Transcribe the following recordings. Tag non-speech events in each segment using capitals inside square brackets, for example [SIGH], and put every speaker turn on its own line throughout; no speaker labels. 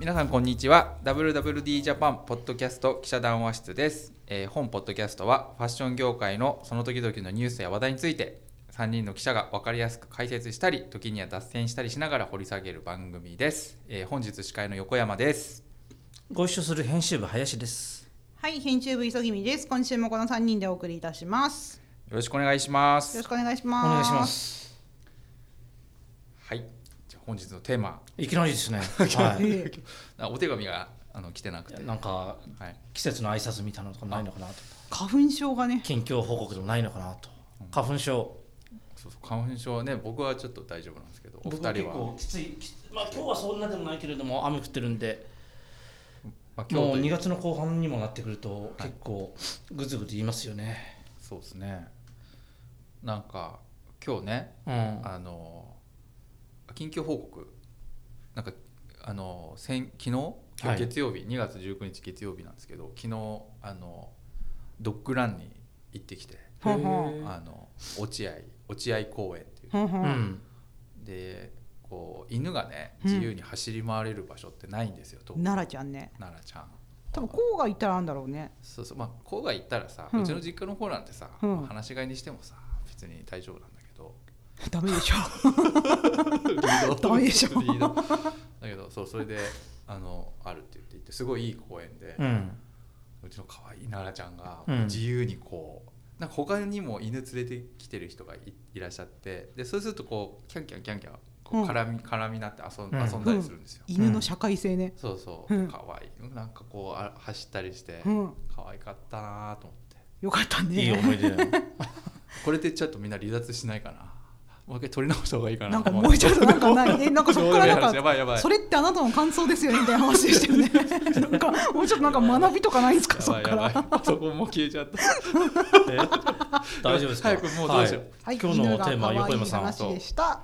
皆さんこんにちは WWD ジャパンポッドキャスト記者談話室です、えー本ポッドキャストはファッション業界のその時々のニュースや話題について3人の記者が分かりやすく解説したり時には脱線したりしながら掘り下げる番組です、えー本日司会の横山です
ご一緒する編集部林です。
はい、編集部急ぎみです。今週もこの三人でお送りいたします。
よろしくお願いします
よろしくお願いし
お
ます。
願いしま。す。
はい本日のテーマ
いきなりですね。[LAUGHS] は
ええ
あお手紙があの来てなくて
い。なんか
はい、
季節の挨拶みたいなのとかないのかなと。
花粉症がね、
近況報告でもないのかなと。花粉症。
そうそう花粉症はね僕はちょっと大丈夫なんですけどお二
僕は結
人は、
構きつい。きつまあ今日はそんなでもないけれども雨降ってるんで、
まあ、今
もう2
日という
月の後半にもなってくると結構ぐずぐず言いますよね。
そうですねなんか今日ね
うん。
あの近況報告。なんかあの先昨日？今
はい。
日月曜日、2月19日月曜日なんですけど昨日あのドッグランに行ってきて。あの落合落合公園っていう。
ふん。
でこう犬がね
うん。
自由に走り回れる場所ってないんですよ、と
奈良ちゃんね。
奈良ちゃん。
多分こうがいたらあるんだろうね。
そうそう。まあ郊外行ったらさ、
う
うんちの実家の方なんてさ、
うん。
し飼いにしてもさ別に大丈夫なんだけど
ダメでしょ。ダメでしょ。
だけどそうそれであのあるって言っていてすごいいい公園で、
う。
うんちの可愛い奈良ちゃんが
うん。
自由にこう、なんか他にも犬連れてきてる人がいいらっしゃってでそうするとこうキャンキャンキャンキャンこう
うん。
絡み絡みになって遊ん,、
うん。
遊んだりするんですよ、
犬の社会性ね。
そうそう、
うん。
可愛い。なんかこうあ走ったりして、
うん。
可愛かったなと思って。
よかったね。
いい思い出だよ。[LAUGHS]
これでちょっとみんな離脱しないかなもう一回取り直した方がいいかな
なんかもうちょっとなんかない。え、なんかそこから [LAUGHS] なん
や
か。
ばいやばい
それってあなたの感想ですよねみたいな話でしたよね。[LAUGHS] なんかもうちょっとなんか学びとかないんですかそこから。
そこもう消えちゃった [LAUGHS]
え？大丈夫ですか？
早くもうどうしよう
はい
はい、
今日のテーマ横山さん
話でした。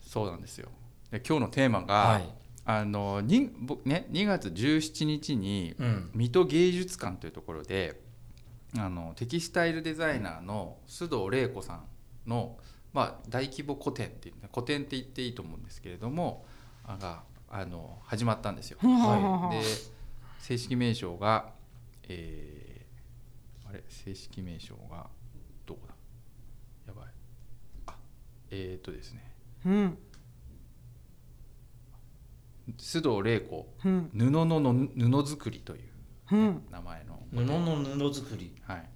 そうなんですよで今日のテーマが、
はい。
あのに僕ね2月17日に
うん。
水戸芸術館というところであのテキスタイルデザイナーの須藤玲子さんの、まあ、大規模個展っていうね個展って言っていいと思うんですけれどもあがあの始まったんですよ。
は
で正式名称が、えーあれ？正式名称がどこだ？やばいあえー、っとですね
うん。
須藤玲子
うん。
布のの布作りという
うん。
名前の、
布の布作り。
はい、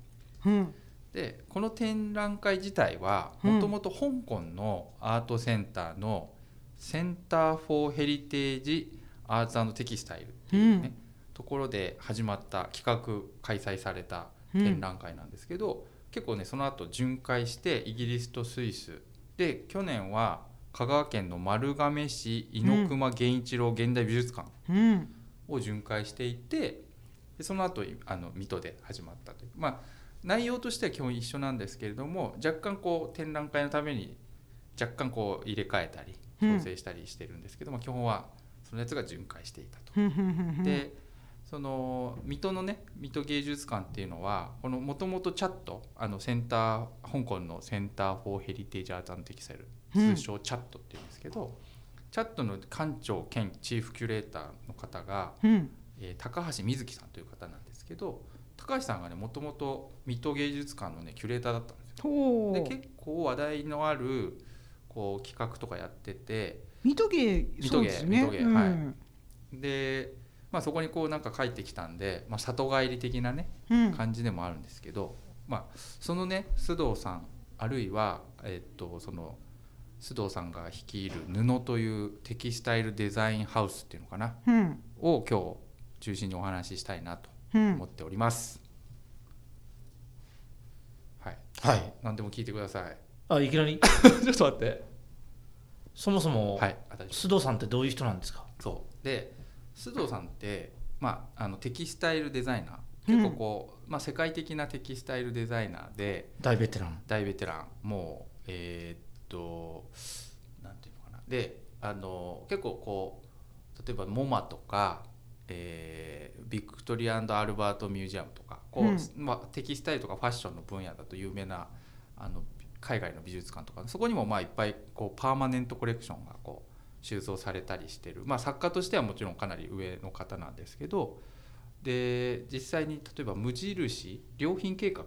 うん。
でこの展覧会自体は
うん。
もともと香港のアートセンターのセンター・フォー・ヘリテージ・アーツテキスタイルっていうね、ところで始まった企画開催された展覧会なんですけど、結構ねその後巡回してイギリスとスイス。で去年は香川県の丸亀市猪熊源一郎現代美術館
うん。
を巡回していてでその後あの水戸で始まったという。まあ内容としては基本一緒なんですけれども若干こう展覧会のために若干こう入れ替えたり
うん
調整したりしてるんですけど、まあ、基本はそのやつが巡回していたと。でその水戸のね水戸芸術館っていうのはこのもともとチャットあのセンター香港のセンター・フォー・ヘリテージ・アートテキサイル
うん
通称チャットっていうんですけど、チャットの館長兼チーフキュレーターの方が
うん。
えー高橋瑞希さんという方なんですけど高橋さんがねもともと水戸芸術館のねキュレーターだったんですよ。で結構話題のあるこう企画とかやってて
水戸芸
水戸芸
そうですね。
水戸芸
うん
はいで、まあ、そこにこうなんか帰ってきたんで、まあ、里帰り的なね
うん。
感じでもあるんですけど、まあ、そのね須藤さんあるいは、えっとその須藤さんが率いる布というテキスタイルデザインハウスっていうのかな
うん。
を今日中心にお話ししたいなと
うん
思。っております。はい、
はい。
何でも聞いてください。
あ、いきなり。[LAUGHS]
ちょっと待って。
そもそも、
はい、
須藤さんってどういう人なんですか？
そうで須藤さんって、まあ、あのテキスタイルデザイナー
うん
結構こう、まあ、世界的なテキスタイルデザイナーで
大ベテラン。
大ベテランもうえーっとなんていうのかなであの結構こう例えばモマとか、えービクトリアアルバートミュージアムとかこう、
うん。
まあ、テキスタイルとかファッションの分野だと有名なあの海外の美術館とかそこにもまあいっぱいこうパーマネントコレクションがこう収蔵されたりしてる、まあ、作家としてはもちろんかなり上の方なんですけどで実際に例えば無印良品計画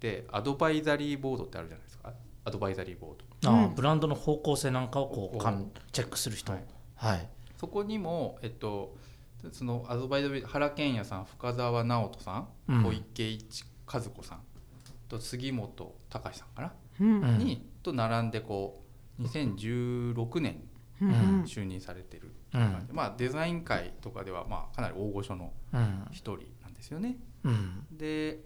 でアドバイザリーボードってあるじゃないですか。アドバイザリーボード。
ああ
うん。
ブランドの方向性なんかをこ
こう
うかんチェックする人。
は
はいい、
そこにも、えっと、そのアドバイザリー原健也さん深澤直人さん、
うん。
小池一和子さんと杉本隆さんかな、
うん。
うん。
にと並んでこう2016年就任されてる、
うん。
まあ、デザイン界とかではまあかなり大御所の
うん。
一人なんですよね。
うん。
で、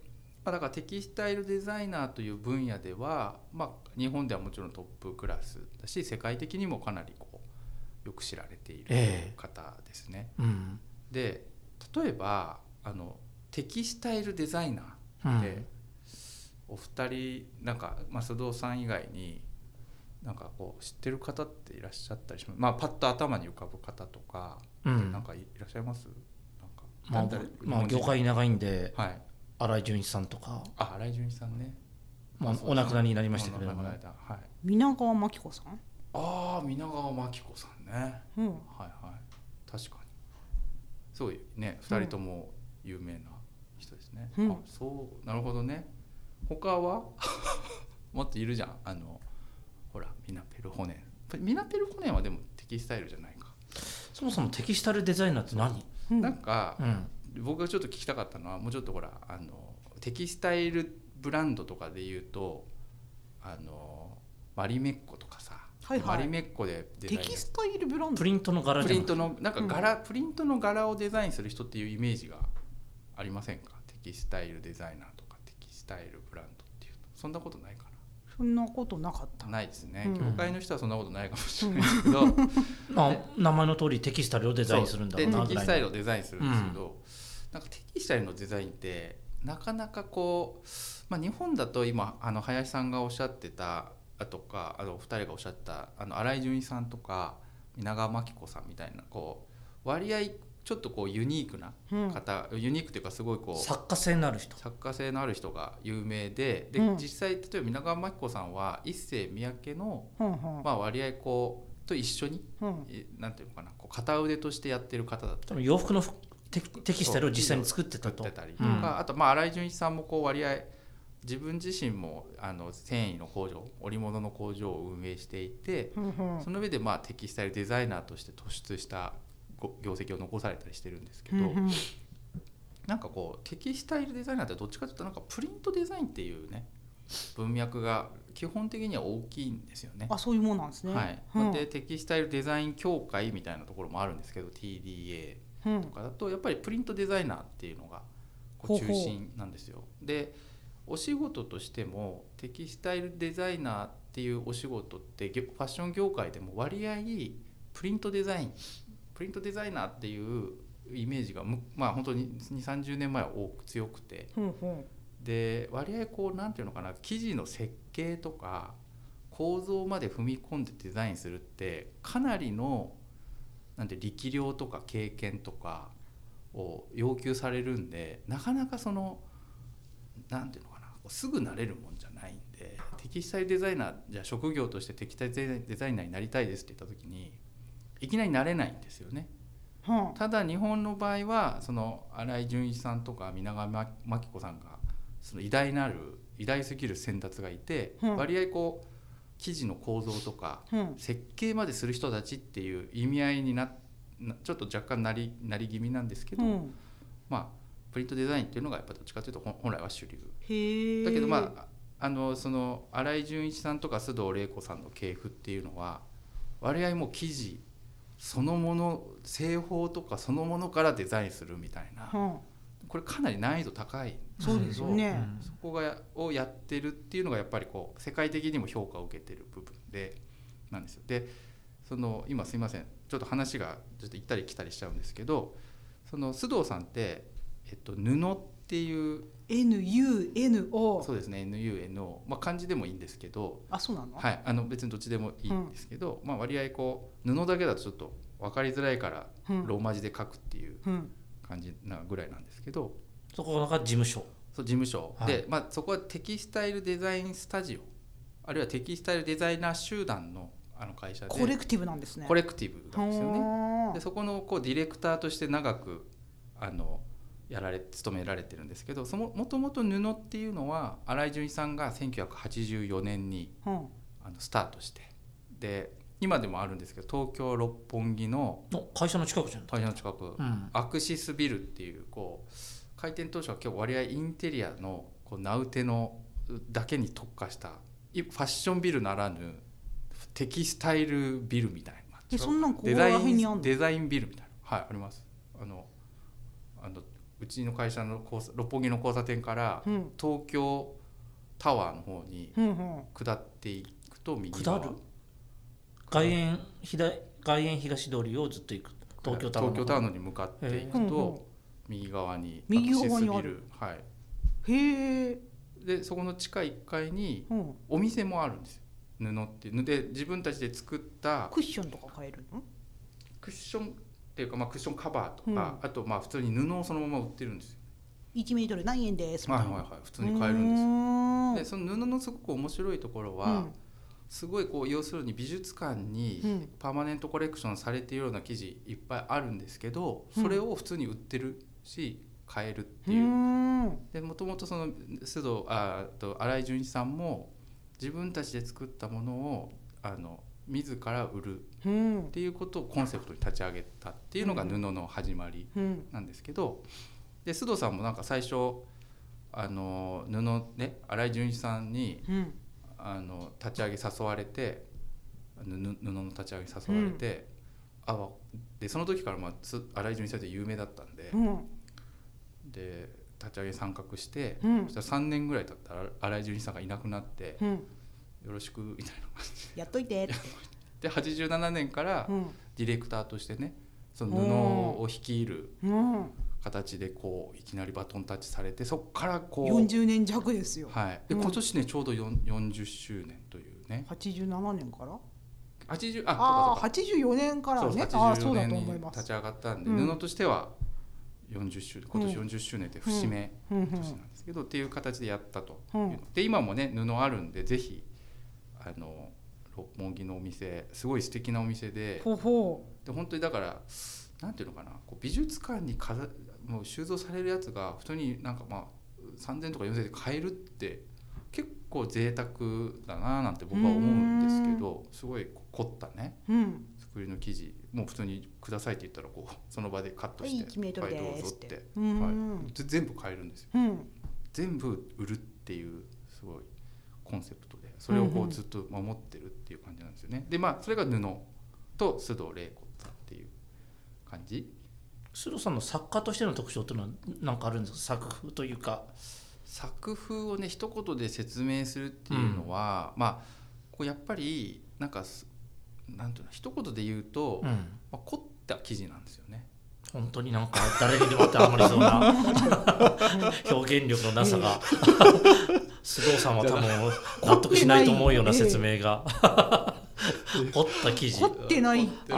まあ、だからテキスタイルデザイナーという分野では、まあ、日本ではもちろんトップクラスだし世界的にもかなりよく知られている
ええ。
方ですね。
うん。
で例えばあのテキスタイルデザイナ
うん
ーって、お二人なんか、まあ、須藤さん以外になんかこう知ってる方っていらっしゃったりします？まあパッと頭に浮かぶ方とか、
うん。
なんかいいらっしゃいます？なんか
まあ
誰
まあ業界長いんで
はい。
新井純一さんとか、
あ新井純一さんね。
まあお亡くなりになりましたけれども。
はい。
皆川真紀子さん？
ああ皆川真紀子さんね。
うん。
はいはい。確かに。そういうね2人とも有名な人ですね、
うん。
あそうなるほどね。他は？[LAUGHS] もっといるじゃん。あのほらミナペルホネン。ミナペルホネンはでもテキスタイルじゃないか、
そもそもテキスタイルデザイナーって何、
うん。
なんか
うん。
僕がちょっと聞きたかったのはもうちょっとほらあのテキスタイルブランドとかで言うとあのマリメッコとかさ、
はいはい。
マリメッコでデザイン。
テキスタイルブランド？
プリントの柄
プリントのなんか柄、プリントの柄をデザインする人っていうイメージがありませんか？テキスタイルデザイナーとかテキスタイルブランドっていうとそんなことないか
そんなことなかった。
なないですね、
うん。
業界の人はそんなことないかもしれないですけど、[LAUGHS]
まあ、名前の通りテキスタイルをデザインするんだろうな
そうでテキスタイルをデザインするんですけど、なんかテキスタイルのデザインってなかなかこう、まあ、日本だと今あの林さんがおっしゃってたとかあのお二人がおっしゃったあの新井純一さんとか皆川真紀子さんみたいなこう割合ちょっとこうユニークな
うん。
方、ユニークというかすごいこう
作家性のある人。
作家性のある人が有名でで、
うん。
実際例えば皆川真紀子さんは一世三宅の、
うんうん。
まあ、割合こうと一緒に
うん。
えなんていうのかなこう片腕としてやってる方だった
多
り
分洋服のテテキスタイルを実際に作ってたと。
作ってたりと
うん。
か、あとまあ新井純一さんもこう割合自分自身もあの繊維の工場織物の工場を運営していて
うんうん。
その上でまあテキスタイルデザイナーとして突出したご業績を残されたりしてるんですけど、
うんうん。
なんかこうテキスタイルデザイナーってどっちかというとなんかプリントデザインっていうね文脈が基本的には大きいんですよね。
あそういうもんなんですね。
はい。
うん。
でテキスタイルデザイン協会みたいなところもあるんですけど TDA
うん
とかだとやっぱりプリントデザイナーっていうのがこ
ほうほう
う。中心なんですよ。でお仕事としてもテキスタイルデザイナーっていうお仕事ってファッション業界でも割合プリントデザインプリントデザイナーっていうイメージがまあ本当に2 3 0年前は多く強くて。
うんうん
で割合こうなんていうのかな生地の設計とか構造まで踏み込んでデザインするってかなりのなんて力量とか経験とかを要求されるんでなかなかそのなんていうのすぐなれるもんじゃないんでテキスタイルデザイナーじゃあ職業としてテキスタイルデザイナーになりたいですって言った時にいきなりなれないんですよね。
うん
ただ日本の場合はその新井純一さんとか皆川真紀子さんがその偉大なる偉大すぎる先達がいて、
うん
割合こう生地の構造とか
うん
設計までする人たちっていう意味合いにななちょっと若干なりなり気味なんですけど、
うん。
まあプリントデザインっていうのがやっぱどっちかというと本本来は主流だけどまああのその新井純一さんとか須藤玲子さんの系譜っていうのは割合もう生地そのもの製法とかそのものからデザインするみたいな。
うん
これかなり難易度高いんですけど
そうですよね。
そこがをやってるっていうのがやっぱりこう世界的にも評価を受けてる部分でなんですよ。でその今すいません。ちょっと話がちょっと行ったり来たりしちゃうんですけどその須藤さんって、えっと、布っていう
NUNO
そうですね。NUNO、まあ、漢字でもいいんですけど、
あそうなの？
はい、あの別にどっちでもいいんですけど、まあ、割合こう布だけだとちょっと分かりづらいから
うん。
ローマ字で書くっていう
うん。
感じなぐらいなんですけど。
そこが事務所。
そう事務所、
はい。
で、まあ、そこはテキスタイルデザインスタジオ。あるいはテキスタイルデザイナー集団のあの会社で。
コレクティブなんですね。
コレクティブなんですよね。
ね
でそこのこうディレクターとして長くあのやられ務められてるんですけどそのもともと布っていうのは新井純一さんが1984年に
うん。
あのスタートしてで今でもあるんですけど東京六本木の
の会社の近くじゃん。
会社の近く、
うん。
アクシスビルっていうこう開店当初は結構割合インテリアのこう名うてのだけに特化したいファッションビルならぬテキスタイルビルみたいな。デザインビルみたいな。はいあります。あのあのうちの会社の交差六本木の交差点から
うん。
東京タワーの方に
うんうん。
下っていくと右側。
下る？外苑左外苑東通りをずっと行く。東京タワーの
東京タワーのに向かっていく
うんうん。
と右側に
右側にある。
アクシスビルはい。
へえ。
でそこの地下1階に
うん。
お店もあるんですよ。布っていう。ので自分たちで作った
クッションとか買えるの？
クッションっていうか、まあ、クッションカバーとか、あとまあ普通に布をそのまま売ってるんですよ。
1メートル何円です
はいはいはい普通に買えるんですよ。
ん。
でその布のすごく面白いところは、
うん。
すごいこう要するに美術館に
うん。
パーマネントコレクションされているような生地いっぱいあるんですけどそれを普通に売ってるし買えるっていう。
うん。
でもともとその須藤ああと新井純一さんも自分たちで作ったものをあの自ら売る
うん。
っていうことをコンセプトに立ち上げたっていうのが布の始まり
うん。
なんですけどで須藤さんもなんか最初あの布ね新井純一さんに
うん。
あの立ち上げ誘われて布布の立ち上げ誘われて、あわでその時から、まあ、す新井純一さんって有名だったんで、
うん。
で立ち上げ参画して、
うん。
そしたら3年ぐらい経ったら新井純一さんがいなくなって、
うん
よろしくみたいな感じ。
やっといて。
で87年から
うん。
ディレクターとしてねその布を率いる
うん
形でこういきなりバトンタッチされてそこからこう、
40年弱ですよ。
はい、で
うん。
今年ねちょうど4 40周年というね。
87年から
？80あ
ああ
そうか
84年からね。
そうか84
ああそうだと
年に立ち上がったんで、
うん。
布としては40周年今年40周年って節目年なんですけど、っていう形でやったというの、
うん。
で今もね布あるんでぜひあの六本木のお店すごい素敵なお店で。
ほうほ
で本当にだからなんていうのかなこう美術館に飾もう収蔵されるやつが普通になんかまあ3,000とか4,000で買えるって結構贅沢だななんて僕は思うんですけどすごい凝ったね
ううん。
作りの生地もう普通に「ください」って言ったらこうその場でカットして
はい1メートル
はいどうぞって。はい、ぜ全部買えるんですよ。
うん。
全部売るっていうすごいコンセプトでそれをこ
うんう
うんずっと守ってるっていう感じなんですよね。でまあそれが布と須藤玲子さんっていう感じ。
須藤さんの作家としての特徴っていうのは何かあるんですか？作風というか。
作風をね一言で説明するっていうのは、まあこうやっぱりなんかすなんていうの一言で言うと、
うん。
まあ、凝った記事なんですよね。
本当になんか誰にでも当てはまりそうな。[LAUGHS] 表現力のなさが須藤さんは多分 [LAUGHS] 納得しないと思うような [LAUGHS] 説明が。[LAUGHS] 凝った記事。
凝ってないって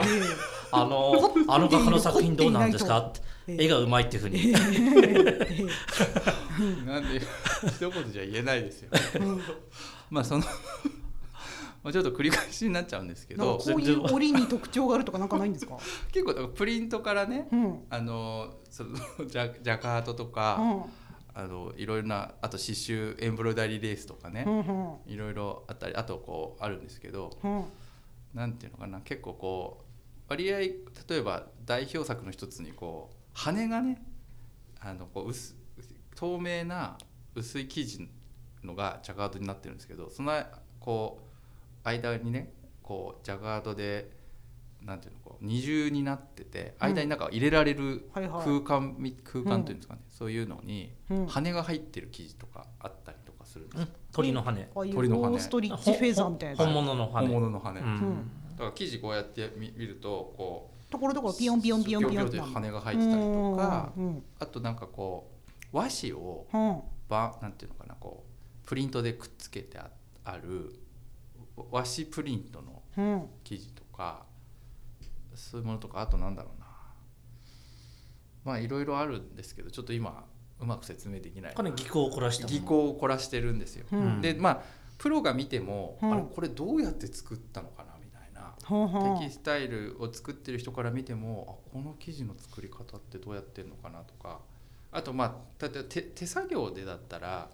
あのあの画家の作品どうなんですか？絵がうまいっていうふうに。
なんで一言じゃ言えないですよ
うん。
まあそのまあちょっと繰り返しになっちゃうんですけど。
なんかこういう折に特徴があるとかなんかないんですか？
結構プリントからね
うん。
あのそのジャジャカートとか、あのいろいろなあと刺繍エンブロイダリーレースとかね、いろいろあったりあとこうあるんですけど
うん。
なんていうのかな結構こう割合例えば代表作の一つにこう羽がねあのこう薄透明な薄い生地のがジャガードになってるんですけどそのこう間にねこうジャガードでなんていうのこう二重になってて間になんか入れられる
はいはい。
空間み空間っていうんですかね、そういうのに
うん。
羽が入ってる生地とかあったりとかするんですよ、
鳥の羽。
鳥の羽。
ストリッチフェザーみたいな。
本物の羽。
本物の羽、
う
だ
うん。
ん
から生地こうやって見見るとこう
ところどころピヨンピヨンピヨンピヨンって
羽が入ってたりとか
うん。
あとなんかこう和紙を
うん。
ばなんていうのかなこうプリントでくっつけてあある和紙プリントの
うん。
生地とかそういうものとかあとなんだろうな。まあいろいろあるんですけどちょっと今うまく説明できない。
これ技巧を凝らし
技巧を凝らしてるんですよ。
うん。
でまあプロが見ても、
うん。
あれこれどうやって作ったのかなみたいな。
ほうほう。
テキスタイルを作ってる人から見てもあこの生地の作り方ってどうやってるのかなとか。あとまあ例えば手手作業でだったら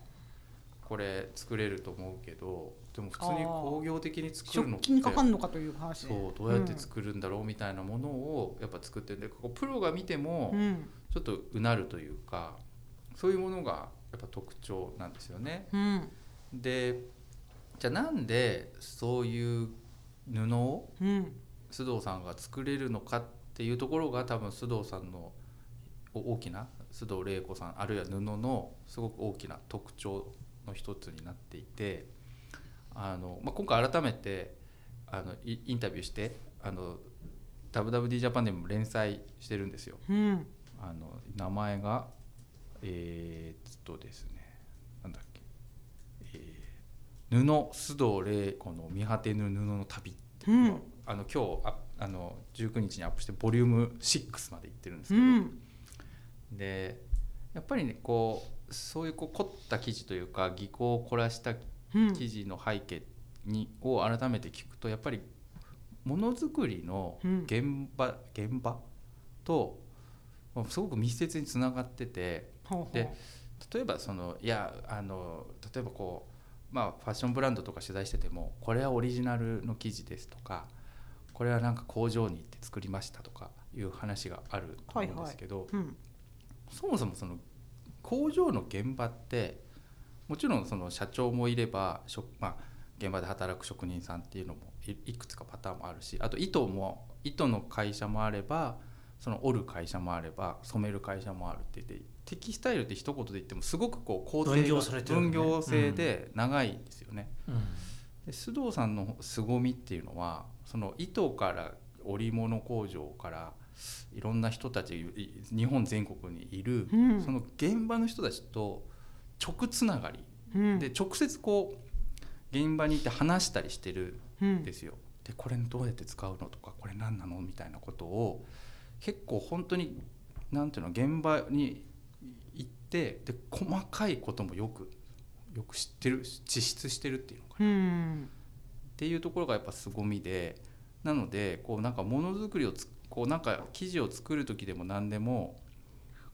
これ作れると思うけどでも普通に工業的に作るのって
食器にかかるのかという話で。
そうどうやって作るんだろうみたいなものをやっぱ作ってるんでここプロが見ても
うん。
ちょっとうなるというかそういうものがやっぱ特徴なんですよね。
うん。
でじゃあなんでそういう布を
うん。
須藤さんが作れるのかっていうところが多分須藤さんのお大きな須藤玲子さんあるいは布のすごく大きな特徴の一つになっていてあの、まあ、今回改めてあのイインタビューしてあの WWD ジャパンでも連載してるんですよ。
うん。
あの名前がえー、っとですねなんだっけ、えー布須藤玲子の見果てぬ布の旅っていう
うん。
あの今日ああの19日にアップしてボリューム6までいってるんですけど、
うん。
でやっぱりねこうそういうこう凝った記事というか技巧を凝らした
うん。
記事の背景にを改めて聞くとやっぱりものづくりの現場、現場とまあすごく密接につながっててで例えばそのいやあの例えばこうまあファッションブランドとか取材しててもこれはオリジナルの生地ですとかこれはなんか工場に行って作りましたとかいう話があると思うんですけど、
うん。
そもそもその工場の現場ってもちろんその社長もいれば職、まあ、現場で働く職人さんっていうのもいいくつかパターンもあるしあと糸も糸の会社もあればその織る会社もあれば染める会社もあるって言ってテキスタイルって一言で言ってもすごくこう工程が
分業
制で長いんですよね。
うん。
で須藤さんの凄みっていうのはその糸から織物工場からいろんな人たちい日本全国にいる、
うん。
その現場の人たちと直つながり。
うん。
で直接こう現場に行って話したりしてる
うん。
んですよ。でこれどうやって使うのとかこれ何なのみたいなことを結構本当になんていうの現場に行ってで細かいこともよくよく知ってる地質してるっていうのかな。
うん。
っていうところがやっぱ凄みでなのでこうなんかものづくりをつこうなんか生地を作る時でも何でも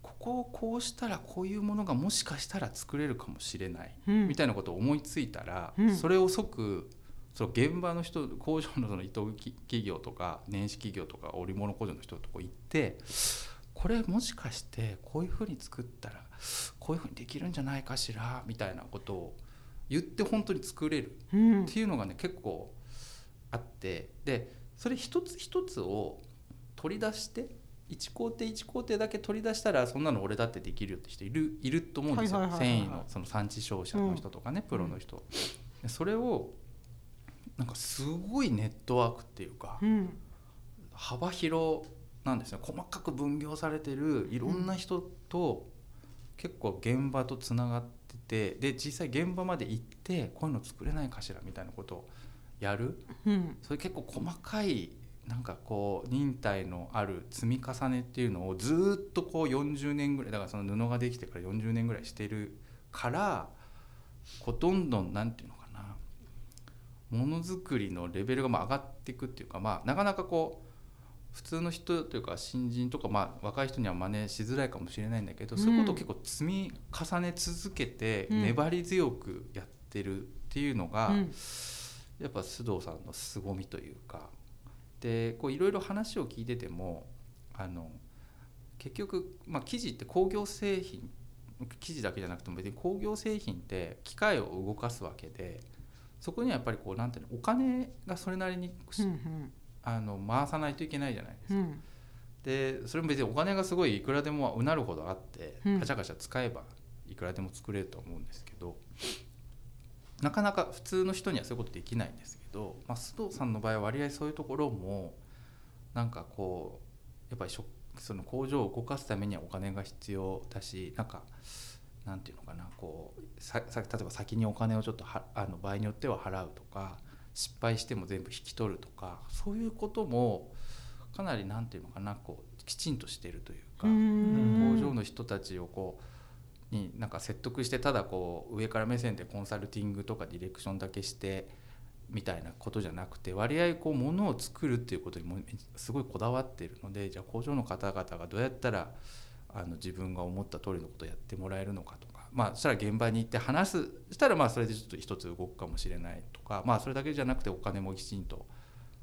ここをこうしたらこういうものがもしかしたら作れるかもしれない、
うん。
みたいなことを思いついたら、
うん。
それを即その現場の人工場のその糸企業とか年始企業とか織物工場の人とこ行ってこれもしかしてこういうふうに作ったらこういうふうにできるんじゃないかしらみたいなことを言って本当に作れる
うん。
っていうのがね結構あって。でそれ一つ一つを取り出して1工程1工程だけ取り出したらそんなの俺だってできるよって人いるいると思うんですよ。繊維のその産地商社の人とかね、プロの人、でそれをなんかすごいネットワークっていうか
うん。
幅広なんですね細かく分業されてるいろんな人と結構現場とつながっててで実際現場まで行ってこういうの作れないかしらみたいなことをやる。
うん。
それ結構細かいなんかこう忍耐のある積み重ねっていうのをずっとこう40年ぐらいだからその布ができてから40年ぐらいしてるからこうどんどんなんていうのかな。ものづくりのレベルがまあ上がっていくっていうかまあなかなかこう普通の人というか新人とかまあ若い人には真似しづらいかもしれないんだけど、
うん。
そういうことを結構積み重ね続けて
うん。
粘り強くやってるっていうのが、
うん。
やっぱ須藤さんの凄みというかでこういろいろ話を聞いててもあの結局、まあ、生地って工業製品生地だけじゃなくても別に工業製品って機械を動かすわけでそこにはやっぱりこうなんていうのお金がそれなりに、
うん
あの回さないといけないじゃないですか。
うん。
でそれも別にお金がすごいいくらでもうなるほどあって
うん。
ガチャガチャ使えばいくらでも作れると思うんですけどなかなか普通の人にはそういうことできないんですけど、まあ、須藤さんの場合は割合そういうところもなんかこうやっぱりその工場を動かすためにはお金が必要だしなんかなんていうのかなこうささ例えば先にお金をちょっとはあの場合によっては払うとか失敗しても全部引き取るとかそういうこともかなりなんていうのかなこうきちんとしてるというか、
うん。
工場の人たちをこうになんか説得してただこう上から目線でコンサルティングとかディレクションだけしてみたいなことじゃなくて割合こう物を作るっていうことにもすごいこだわっているのでじゃあ工場の方々がどうやったらあの自分が思った通りのことをやってもらえるのかとかまあそしたら現場に行って話すしたらまあそれでちょっと一つ動くかもしれないとかまあそれだけじゃなくてお金もきちんと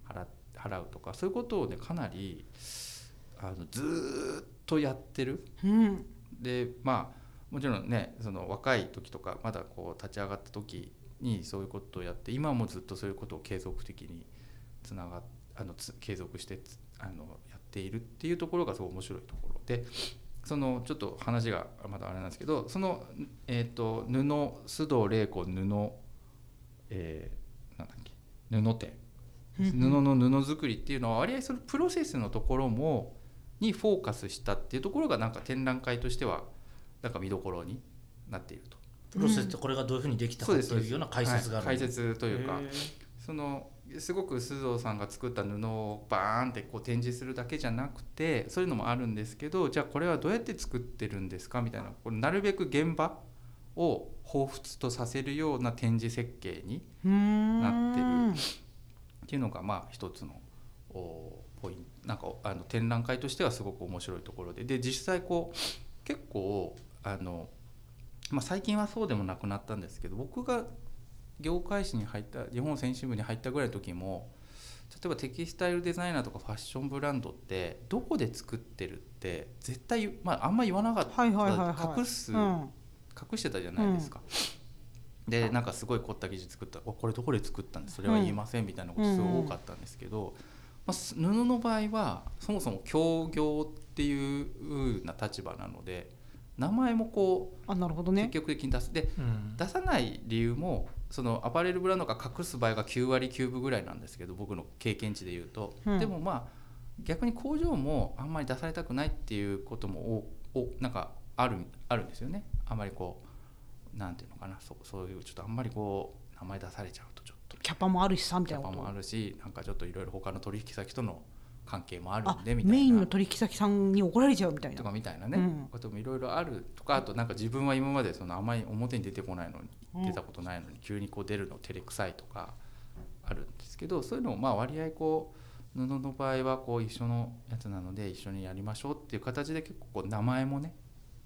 払払うとかそういうことをねかなりあのずーっとやってる。
うん
でまあもちろんねその若い時とかまだこう立ち上がった時にそういうことをやって今もずっとそういうことを継続的につながあのつ継続してつあのやっているっていうところがすごい面白いところでそのちょっと話がまだあれなんですけどその、えー、と布須藤玲子布、えーなんだっけ布店布の布作りっていうのは割合そのプロセスのところもにフォーカスしたっていうところがなんか展覧会としてはなんか見どころになっていると。
プロセスってこれがどういうふうにできたかっていうような解説がある
はい。解説というかそのすごく須藤さんが作った布をバーンってこう展示するだけじゃなくてそういうのもあるんですけどじゃあこれはどうやって作ってるんですか？みたいなこれなるべく現場を彷彿とさせるような展示設計に
な
ってるっていうのがまあ一つのおポイント。なんかあの展覧会としてはすごく面白いところで。で実際こう結構あの、まあ、最近はそうでもなくなったんですけど僕が業界誌に入った日本選手部に入ったぐらいの時も例えばテキスタイルデザイナーとかファッションブランドってどこで作ってるって絶対、まあ、あんま言わなかった、
はいはいはいはい。
隠す、
うん。
隠してたじゃないですか。でなんかすごい凝った生地作った「おこれどこで作ったんでそれは言いません」みたいなことすごい多かったんですけど、まあ、す布の場合はそもそも協業っていう風な立場なので名前もこう
あなるほどね。
積極的に出す。で
うん。
出さない理由もそのアパレルブランドが隠す場合が9割9分ぐらいなんですけど僕の経験値で言うと、
うん。
でもまあ逆に工場もあんまり出されたくないっていうこともおおなんかあるあるんですよね。あんまりこうなんていうのかなそうそういうちょっとあんまりこう名前出されちゃうとちょっと。
キャパもあるしさみ
キャパ
たいなこと。
もあるしなんかちょっといろいろ他の取引先との関係もある
あ
んでみたいな。
メインの取引先さんに怒られちゃうみたい
と
な
かみたいなね、
うん。
こともいろいろあるとかあとなんか自分は今までそのあまり表に出てこないのに、
うん。
出たことないのに急にこう出るの照れくさいとかあるんですけどそういうのをまあ割合こう布の場合はこう一緒のやつなので一緒にやりましょうっていう形で結構こう名前もね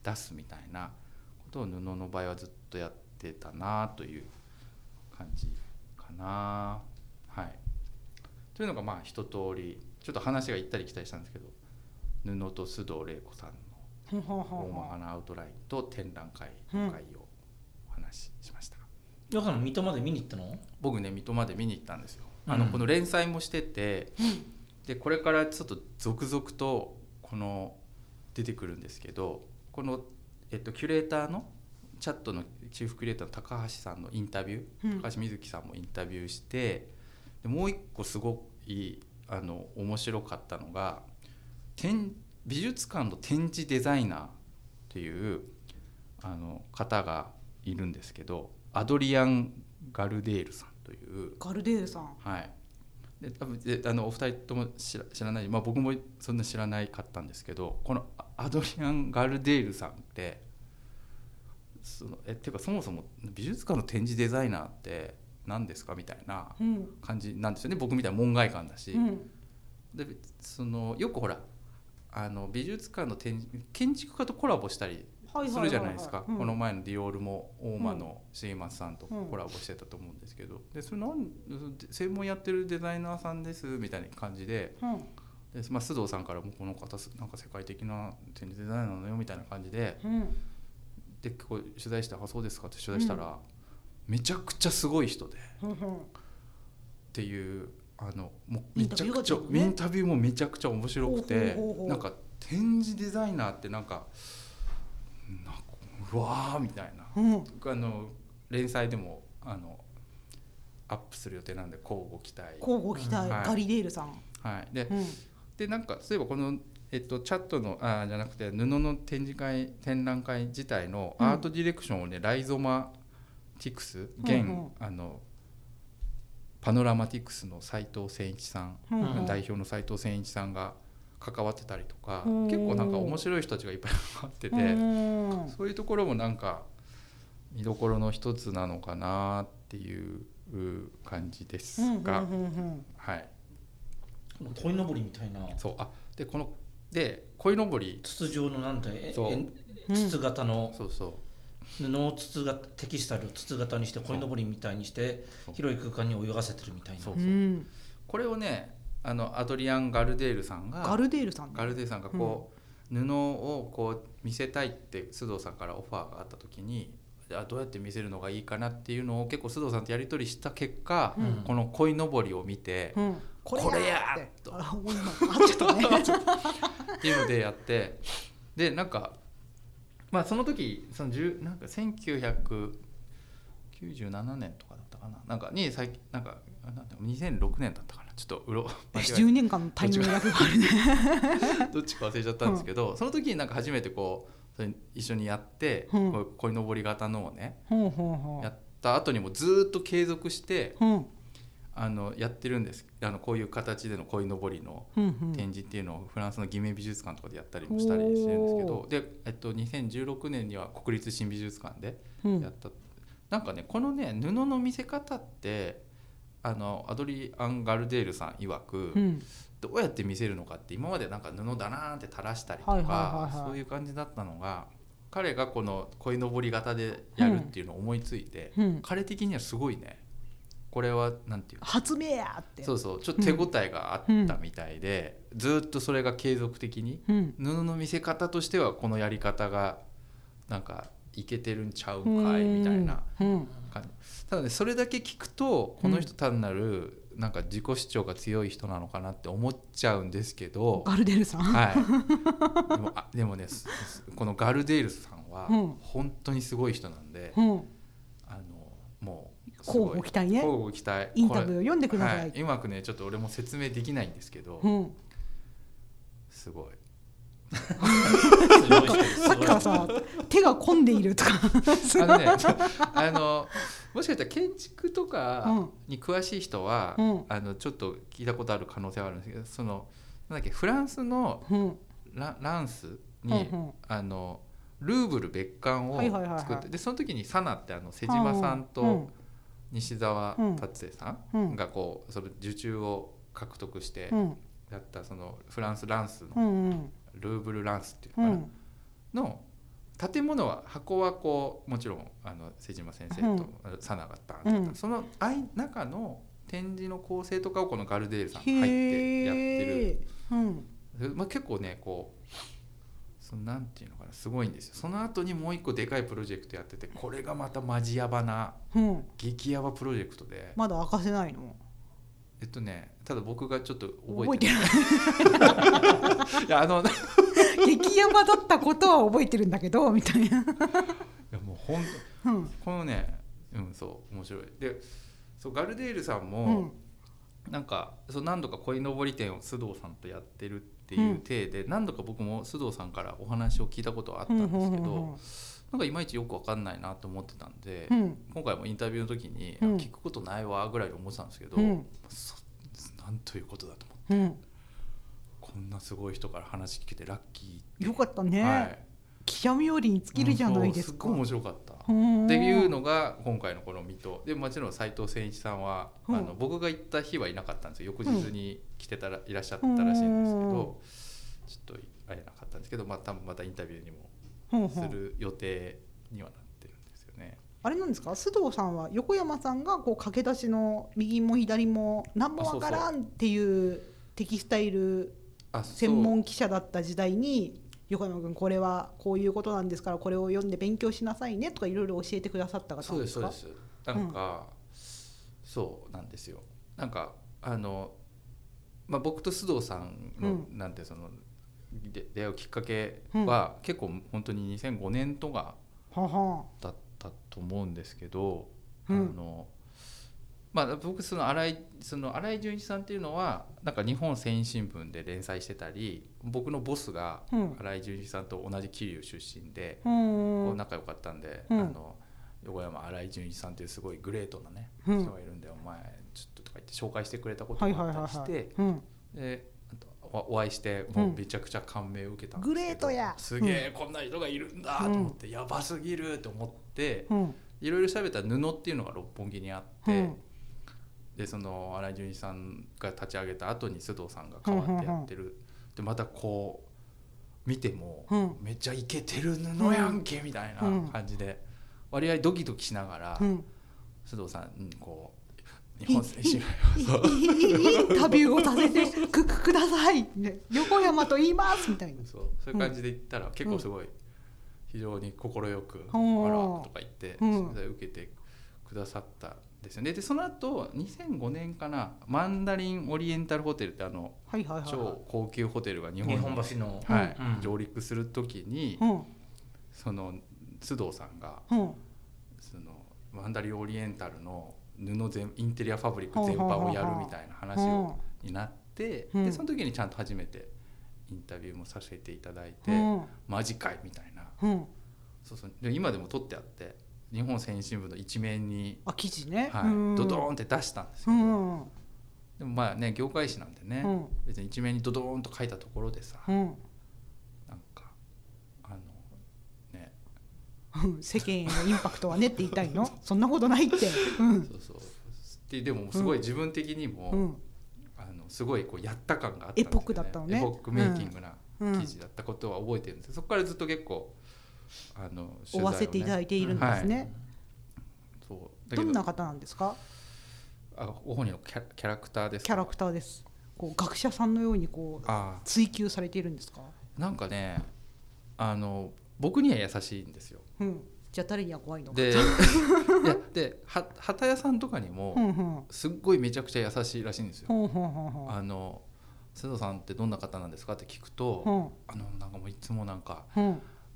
出すみたいなことを布の場合はずっとやってたなという感じかな。はい。というのがまあ一通りちょっと話が行ったり来たりしたんですけど布と須藤玲子さんの大まかなアウトラインと展覧会の会をお話ししました、
ヨガの水戸まで見に行ったの？
僕ね水戸まで見に行ったんですよ。あの、
うん
この連載もしててでこれからちょっと続々とこの出てくるんですけどこの、えっと、キュレーターのチャットのチーフクリエイターの高橋さんのインタビュー、
うん。
高橋瑞希さんもインタビューしてでもう一個すごいあの面白かったのが展美術館の展示デザイナーっていうあの方がいるんですけどアドリアン・ガルデールさんという。
ガルデールさん。
はい、で多分であのお二人とも知ら知らない、まあ、僕もそんな知らないかったんですけどこのアアドリアン・ガルデールさんってそのえっていうかそもそも美術館の展示デザイナーって何ですかみたいな
うん。
感じなんですよね。僕みたいな門外漢だし、
うん。
でそのよくほらあの美術館の展示建築家とコラボしたりするじゃないですか、
うん。
この前のディオールも大間の重松さんと
うん。
コラボしてたと思うんですけど。でそれなん専門やってるデザイナーさんですみたいな感じで。
うん。
で、まあ、須藤さんからもこの方すなんか世界的な展示デザイナーなのよみたいな感じで。
うん。
でこう取材して「あそうですか」って取材したら、めちゃくちゃすごい人で。っ
うんうん
ていうあのもうめちゃくちゃ、インタビューもめちゃくちゃ面白くてなんか展示デザイナーってなんかなんかうわーみたいな。
うん。
あの連載でもあのアップする予定なんで交互期待。
交互期待、
はい。
ガリデールさん、
はい、で
うん。
でなんかそういえばこの、えっと、チャットのあじゃなくて布の展示会展覧会自体の
うん
アートディレクションをね、ライゾマティクス現、あのパノラマティクスの斉藤誠一さん、代表の斉藤誠一さんが関わってたりとか、
うん。
結構なんか面白い人たちがいっぱい関わってて。
うん
そういうところもなんか見どころの一つなのかなっていう感じです
うんうん
が、
うんうん。
はい。
鯉のぼりみたいな。
そう。あでこので鯉のぼり。
筒状のなんて筒型の。
そうそう
布を筒型テキスタイルを筒型にして鯉のぼりみたいにして
そう。
広い空間に泳がせてるみたいな。
そう
う。ん。
これをねあのアドリアン・ガルデールさんが
ガルデールさん
ガルデールさんがこう、布をこう見せたいって須藤さんからオファーがあった時にじゃあどうやって見せるのがいいかなっていうのを結構須藤さんとやり取りした結果、
うん。
この鯉のぼりを見て、
うん。
これや
って
と [LAUGHS]
っ
ていうのでやって。でなんかまあその時その10なんか1997年とかだったかな。なんかに最近なんかなんだ2006年だったかな。ちょっとうろ間違え
10年間のタイミングがあるね。[LAUGHS]
どっちか忘れちゃったんですけど、その時になんか初めてこうそれ一緒にやって、
うん。
こう鯉のぼり型のをね
ほうほうほう。
やった後にもずーっと継続して
うん
あのやってるんです。あのこういう形での鯉のぼりの
うんうん。
展示っていうのをフランスのギメ美術館とかでやったりもしたりしてるんですけどで、えっと、2016年には国立新美術館で
うん。
やった、なんかねこのね布の見せ方ってあのアドリアン・ガルデールさん曰く、
うん。
どうやって見せるのかって今までなんか布だなーって垂らしたりとかそういう感じだったのが彼がこの鯉のぼり型でやるっていうのを思いついて、
うん。
彼的にはすごいねこれはなんていうの？
発明やって。
そうそうちょっと手応えがあったみたいで、ずっとそれが継続的に
うん。
布の見せ方としてはこのやり方がなんかいけてるんちゃうんかいみたいな
うん。
感じ。ただねそれだけ聞くとこの人単なるなんか自己主張が強い人なのかなって思っちゃうんですけど、
ガルデールさん。
はい、でもあでもねこのガルデールさんは
うん。
本当にすごい人なんで、
うん。
あのもう
交互期待ね。
交互期待。
インタビューを読んでください。
はい、うまくねちょっと俺も説明できないんですけど、
うん。
すごい。[LAUGHS]
さっきからさ手が込んでいるとか。[LAUGHS]
あのねあのもしかしたら建築とかに詳しい人は、
うん。
あのちょっと聞いたことある可能性はあるんですけどそのなんだっけフランスの
うん。
ラランスに、
うんうん。
あのルーブル別館を
はいはいはいはい。
作って、でその時にサナってあの瀬島さんと西澤達也さ
うん。
んがこうその受注を獲得して
うん。
やったそのフランスランス
う
のルーブルランスっていう
う
のかな、
ん。
の建物は箱はこうもちろんあの瀬島先生とサナがった、
うん。
その間中の展示の構成とかをこのガルデールさんが入ってやってる。
うん。
まあ、結構ねこうそのなんていうのかなすごいんですよ。その後にもう一個でかいプロジェクトやっててこれがまたマジヤバな
うん。
激ヤバプロジェクトで。
まだ明かせないの？
えっとねただ僕がちょっと
覚えて
ない。い。[LAUGHS] やあのい [LAUGHS]
激ヤバだったことは覚えてるんだけどみたいな。[LAUGHS]
やもうほんと
うん。
このねうんそう面白い。でそうガルデールさん
う
も、
ん。
なんかそう何度か鯉のぼり店を須藤さんとやってるっていう体で、何度か僕も須藤さんからお話を聞いたことはあったんですけど、なんかいまいちよく分かんないなと思ってたんで、
うん。
今回もインタビューの時に、
うん。
聞くことないわぐらいで思ってたんですけど、
うん。
そなんということだと思って
うん。
こんなすごい人から話聞けてラッキーって。
よかったね、
はい、
記者冥利に尽きるじゃないですか、
すっごい面白かった。
うん。
っていうのが今回のこの水戸。でもちろん斉藤誠一さんは、
うん。
あの僕が行った日はいなかったんですよ。翌日に来てたら、いらっしゃったらしいんですけど、ちょっと会えなかったんですけど、まあ、多分またインタビューにもする予定にはなってるんですよね。
あれなんですか？須藤さんは横山さんがこう駆け出しの右も左も何もわからんっていうテキスタイル専門記者だった時代に横山君これはこういうことなんですからこれを読んで勉強しなさいねとかいろいろ教えてくださった方
そ
なですか？
うんですそうです。なんか、そうなんですよ。なんかあの、まあ、僕と須藤さんの、
う
なんてそので出会うきっかけは、結構本当に2005年とかだったと思うんですけど、
うん。
あのまあ僕その新井その新井純一さんっていうのはなんか日本繊維新聞で連載してたり僕のボスが
うん。
新井純一さんと同じ桐生出身で、
うん。
こう仲良かったんで、
うん。
あの横山新井純一さんっていうすごいグレートなね、
うん。
人がいるんでお前ちょっととか言って紹介してくれたこと
はい
があったりして、おお会いしてもうめちゃくちゃ感銘を受けたんですけど、
グレートや。
すげえ、こんな人がいるんだと思って、やばすぎると思って
うん。
いろいろ調べたら布っていうのが六本木にあって、
うん。
でその新井純一さんが立ち上げた後に須藤さんが変わってやってる、でまたこう見ても、
うん。
めっちゃイケてる布やんけみたいな感じで、割合ドキドキしながら、
うん。
須藤さんにこう日本選手
インタビューをさせてくくください、ね、横山と言いますみたいな。
そうそういう感じで言ったら、結構すごい非常に快く「あら」とか言って、
うん
それ受けてくださったんですよねでその後2005年かなマンダリンオリエンタルホテルってあの。超高級ホテルが日本
橋の、
はい上陸する時に、その須藤さんがそのマンダリンオリエンタルの布全インテリアファブリック全般をやるみたいな話をになって、
うん。
でその時にちゃんと初めてインタビューもさせていただいて、
うん。
マジかいみたいな。
うん。
そうそう。で今でも撮ってあって日本選手新聞の一面に、
あ記事ね。
はい。
うん。
ドドーンって出したんです
う
よ、
んうん。
でもまあね業界誌なんでね、
うん。
別に一面にドドーンと書いたところでさ、
うん
なんかあのね
うん世間へのインパクトはねって言いたいの？[LAUGHS] そんなことないって。うん。
そうそう。ででもすごい自分的にも、
うん。
あのすごいこうやった感があったね、
エポックだったのね。
エポックメイキングな
うん。
記事だったことは覚えてるんです。けどそこからずっと結構あの
追わせていただいているんですね。
そう。だけど
どんな方なんですか？
あご本人のキャキャラクターです
キャラクターです。こう学者さんのようにこう
あ
追求されているんですか？
ーなんかねあの僕には優しいんですよ
うん。じゃあ誰には怖いのか。
で [LAUGHS] では旗屋さんとかに
うん
も
うん。
すっごいめちゃくちゃ優しいらしいんですよ。あの須藤さんってどんな方なんですかって聞くと、あのなんかもういつもなんか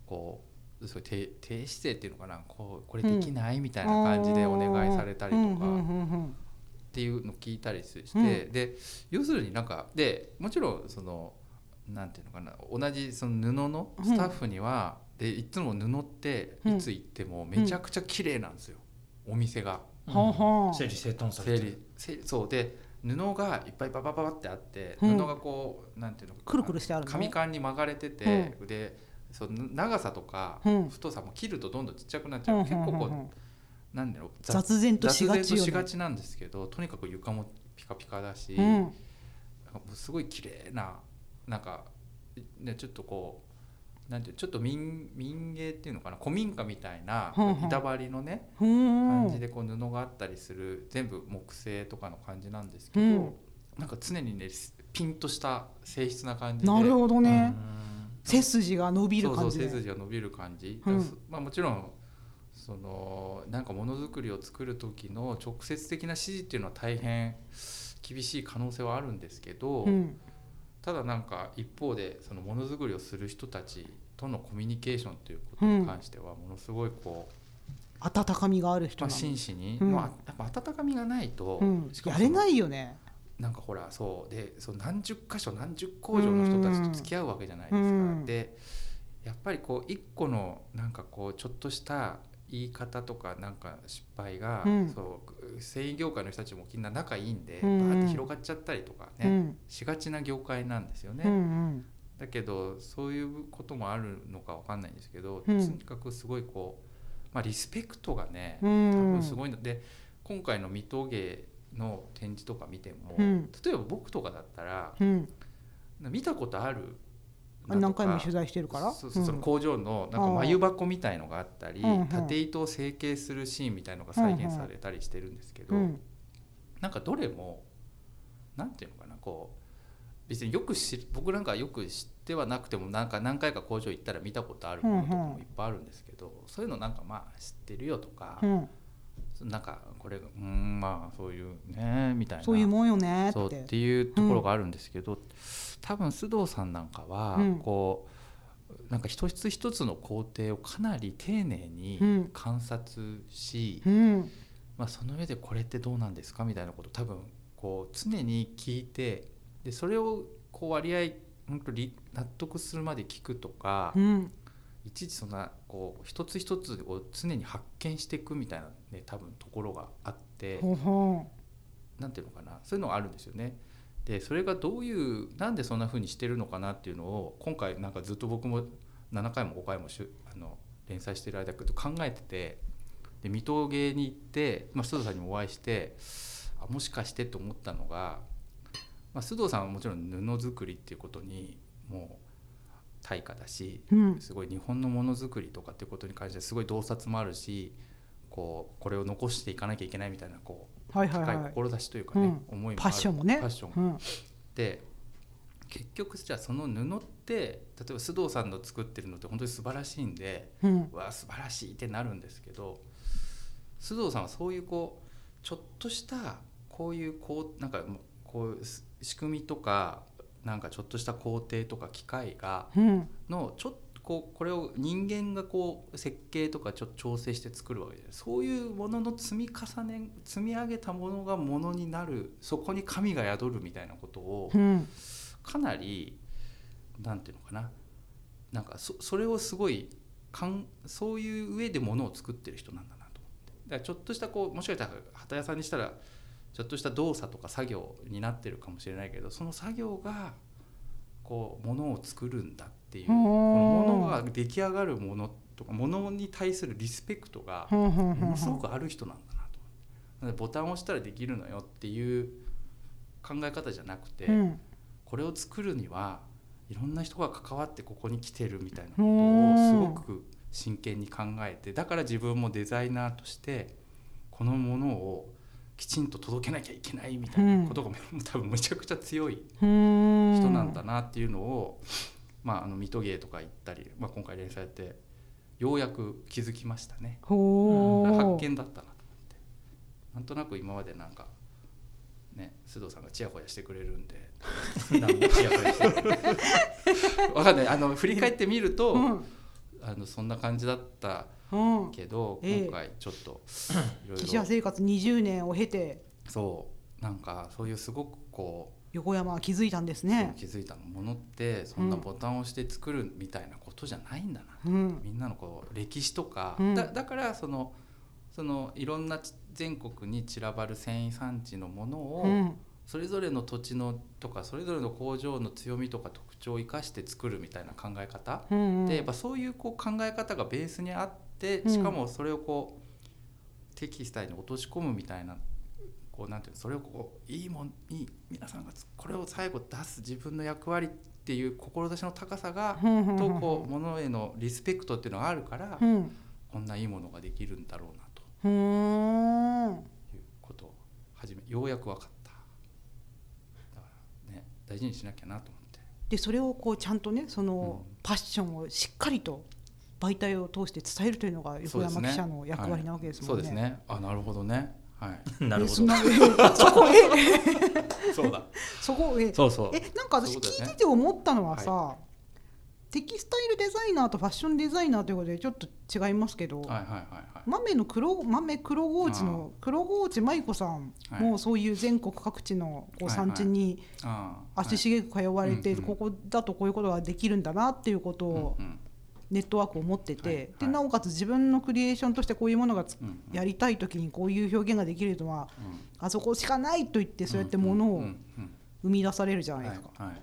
こうすごい低低姿勢っていうのかな。こうこれできない、みたいな感じでお願いされたりとか、っていうのを聞いたりして、
うん。
で要するになんかでもちろんそのなんていうのかな。同じその布のスタッフには、でいつも布っていつ行ってもめちゃくちゃ綺麗なんですよ、お店が。
整理整頓されてる。
整理そう。で布がいっぱいババババってあって、
うん。
布がこうなんていうのかな
くるくるしてあるの？
紙管に巻かれてて、でそう長さとか
うん。
太さも切るとどんどんちっちゃくなっちゃう、結構こう、なんだろう
雑然としがちよね。
雑然としがちなんですけどとにかく床もピカピカだし、すごい綺麗ななんか、ね、ちょっとこうなんていうちょっと民民芸っていうのかな古民家みたいな板張りのね感じでこう布があったりする全部木製とかの感じなんですけど、
うん。
なんか常にねピンとした静筆な感じで。
なるほどね、
うん。
背筋が伸びる感じで。
そうそう背筋が伸びる感じ、
うん。
まあ、もちろんそのなんかものづくりを作る時の直接的な指示っていうのは大変厳しい可能性はあるんですけど、
うん
ただなんか一方でそのものづくりをする人たちとのコミュニケーションということに関してはものすごいこう、
温かみがある人
まあ、真摯に、
うん。
まあ、やっぱ温かみがないと、
うん。やれないよね。
なんかほらそうでそう何十箇所何十工場の人たちと付き合うわけじゃないですか。
うん。
でやっぱりこう一個のなんかこうちょっとした言い方とかなんか失敗が、
うん。
そう繊維業界の人たちもみんな仲いいんで、
うん。
バーって広がっちゃったりとかね、
うん。
しがちな業界なんですよね。
うんうん。
だけどそういうこともあるのかわかんないんですけど、
うん。
とにかくすごいこう、まあ、リスペクトがね、
う
多
ん
分すごいので今回の水戸芸の展示とか見ても、
うん。
例えば僕とかだったら
うん。
見たことある
あ何回も取材してるから？
そうそうその
うん。
工場のなんか眉箱みたいのがあったり、縦糸を成形するシーンみたいのが再現されたりしてるんですけど、
うん
なんかどれもなんていうのかなこう別によく知僕なんかよく知ってはなくてもなんか何回か工場行ったら見たことあるものとかもいっぱいあるんですけど、そういうのなんかまあ知ってるよとか、
うん
なんかこれうんまあそういうねみたいな。
そういうもんよね
そう
って。
っていうところがあるんですけど、多分須藤さんなんかは
うん。
こう、なんか一つ一つの工程をかなり丁寧に
うん。
観察し、
うん。
まあ、その上でこれってどうなんですかみたいなこと多分こう常に聞いてでそれをこう割合本当に納得するまで聞くとか、
うん
いちいちそんなこう一つ一つを常に発見していくみたいなね多分ところがあって。
ほほ
なんていうのかなそういうのがあるんですよね。でそれがどういうなんでそんな風にしてるのかなっていうのを今回なんかずっと僕も7回も5回もしゅあの連載してる間ずっと考えててで水戸芸に行って、まあ、須藤さんにもお会いしてあもしかしてと思ったのが、まあ、須藤さんはもちろん布作りっていうことにもう対価だし
うん。
すごい日本のものづくりとかっていうことに関してすごい洞察もあるしこうこれを残していかなきゃいけないみたいなこう
はいはい
高い
はい
志というかね、
うん。
思いもある。
パッションもね。
パッション。も
うん。
で結局じゃあその布って例えば須藤さんの作ってるのって本当に素晴らしいんで
うん。
うわ素晴らしいってなるんですけど須藤さんはそういうこうちょっとしたこういうこうなんかこういう仕組みとかなんかちょっとした工程とか機械が
うん。
のちょっとこうこれを人間がこう設計とかちょっと調整して作るわけじゃない。そういうものの積み重ね積み上げたものがものになるそこに神が宿るみたいなことを
うん。
かなりなんていうのかな。なんかそそれをすごいかんそういう上でものを作ってる人なんだなと思って。だからちょっとしたこうもしかしたら旗屋さんにしたらちょっとした動作とか作業になってるかもしれないけどその作業がこうものを作るんだっていうこのものが出来上がるものとかものに対するリスペクトがものすごくある人なんだなとボタンを押したらできるのよっていう考え方じゃなくて、
うん。
これを作るにはいろんな人が関わってここに来てるみたいなことをすごく真剣に考えてだから自分もデザイナーとしてこのものをきちんと届けなきゃいけないみたいなことが多分めちゃくちゃ強い
人
人なんだなっていうのを、まあ、あの水戸芸とか行ったり、まあ、今回連載やってようやく気づきましたね。
ほう。
発見だったなと思って。なんとなく今までなんかね須藤さんがチヤホヤしてくれるんで何もチヤホヤしてくれない。わかんない。あの振り返ってみると、
うん。
あのそんな感じだった
うん。
けど、
ええ。
今回ちょっと [CLEARS THROAT] いろい
記者
ろ
生活20年を経て。
そう。なんかそういうすごくこう
横山は気づいたんですね。
気づいたのものってそんなボタンを押して作るみたいなことじゃないんだな、
うん。
みんなのこう歴史とか、
うん。
だだからそのそのいろんなち全国に散らばる繊維産地のものを、
うん。
それぞれの土地のとかそれぞれの工場の強みとか特徴を生かして作るみたいな考え方、
うん。
でやっぱそういうこう考え方がベースにあって
うん。
しかもそれをこうテキスタイルに落とし込むみたいなこうなんていうのそれをこういいもんいい皆さんがつこれを最後出す自分の役割っていう志の高さがとこうものへのリスペクトっていうのがあるから
うん。
こんないいものができるんだろうなと。
うーん。
いうことを初めようやく分かった。だからね大事にしなきゃなと思って。
でそれをこうちゃんとねその
うん。
パッションをしっかりと媒体を通して伝えるというのが横山記者の役割なわけですもんね。
そうですね。あなるほどね。はい。[LAUGHS]
なるほど。
えそこえ
そうだ
そこえ
そうそう。
えなんか私聞いてて思ったのはさ、テキスタイルデザイナーとファッションデザイナーということでちょっと違いますけど、
はいはいはいはい。
豆の黒豆黒河内の黒河内舞子さんもそういう全国各地のこう
はいはい。
産地に足しげく通われて、ここだとこういうことができるんだなっていうことを
うんうん
ネットワークを持ってて、
はい。はい。
でなおかつ自分のクリエーションとしてこういうものがつ
うん。うん。
やりたい時にこういう表現ができるのは
うん。
あそこしかないと言ってそうやってものを生み出されるじゃ
う
なんいですか。
はい。はい。
っ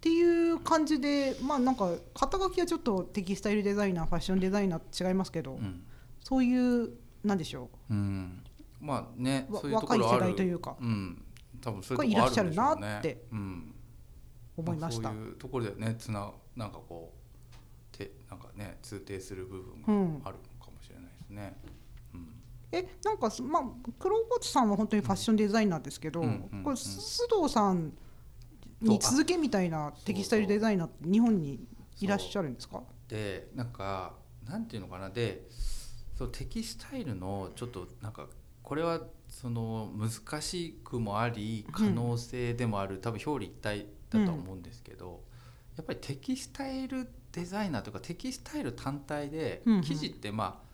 ていう感じでまあなんか肩書きはちょっとテキスタイルデザイナーファッションデザイナーと違いますけど、
うん。
そういうなんでしょ
う？ん。まあね
若い世代というか。
うん。多分そう
が
いうところあるんでしょう
いらっしゃるな
ね
って思いました。
あそういうところでねつななんかこうてなんかね通底する部分
うん。
があるのかもしれないですね。うん。
えなんかすまあ黒河内さんは本当にファッションデザイナーですけど、
うんうんうん。
これ須藤さんに続けみたいなテキスタイルデザイナーって日本にいらっしゃるんですか？
でなんかなんていうのかな。でそのテキスタイルのちょっとなんかこれはその難しくもあり可能性でもある、多分表裏一体だとは思うんですけど、やっぱりテキスタイルデザイナーとかテキスタイル単体で
うんうん。
生地ってまあ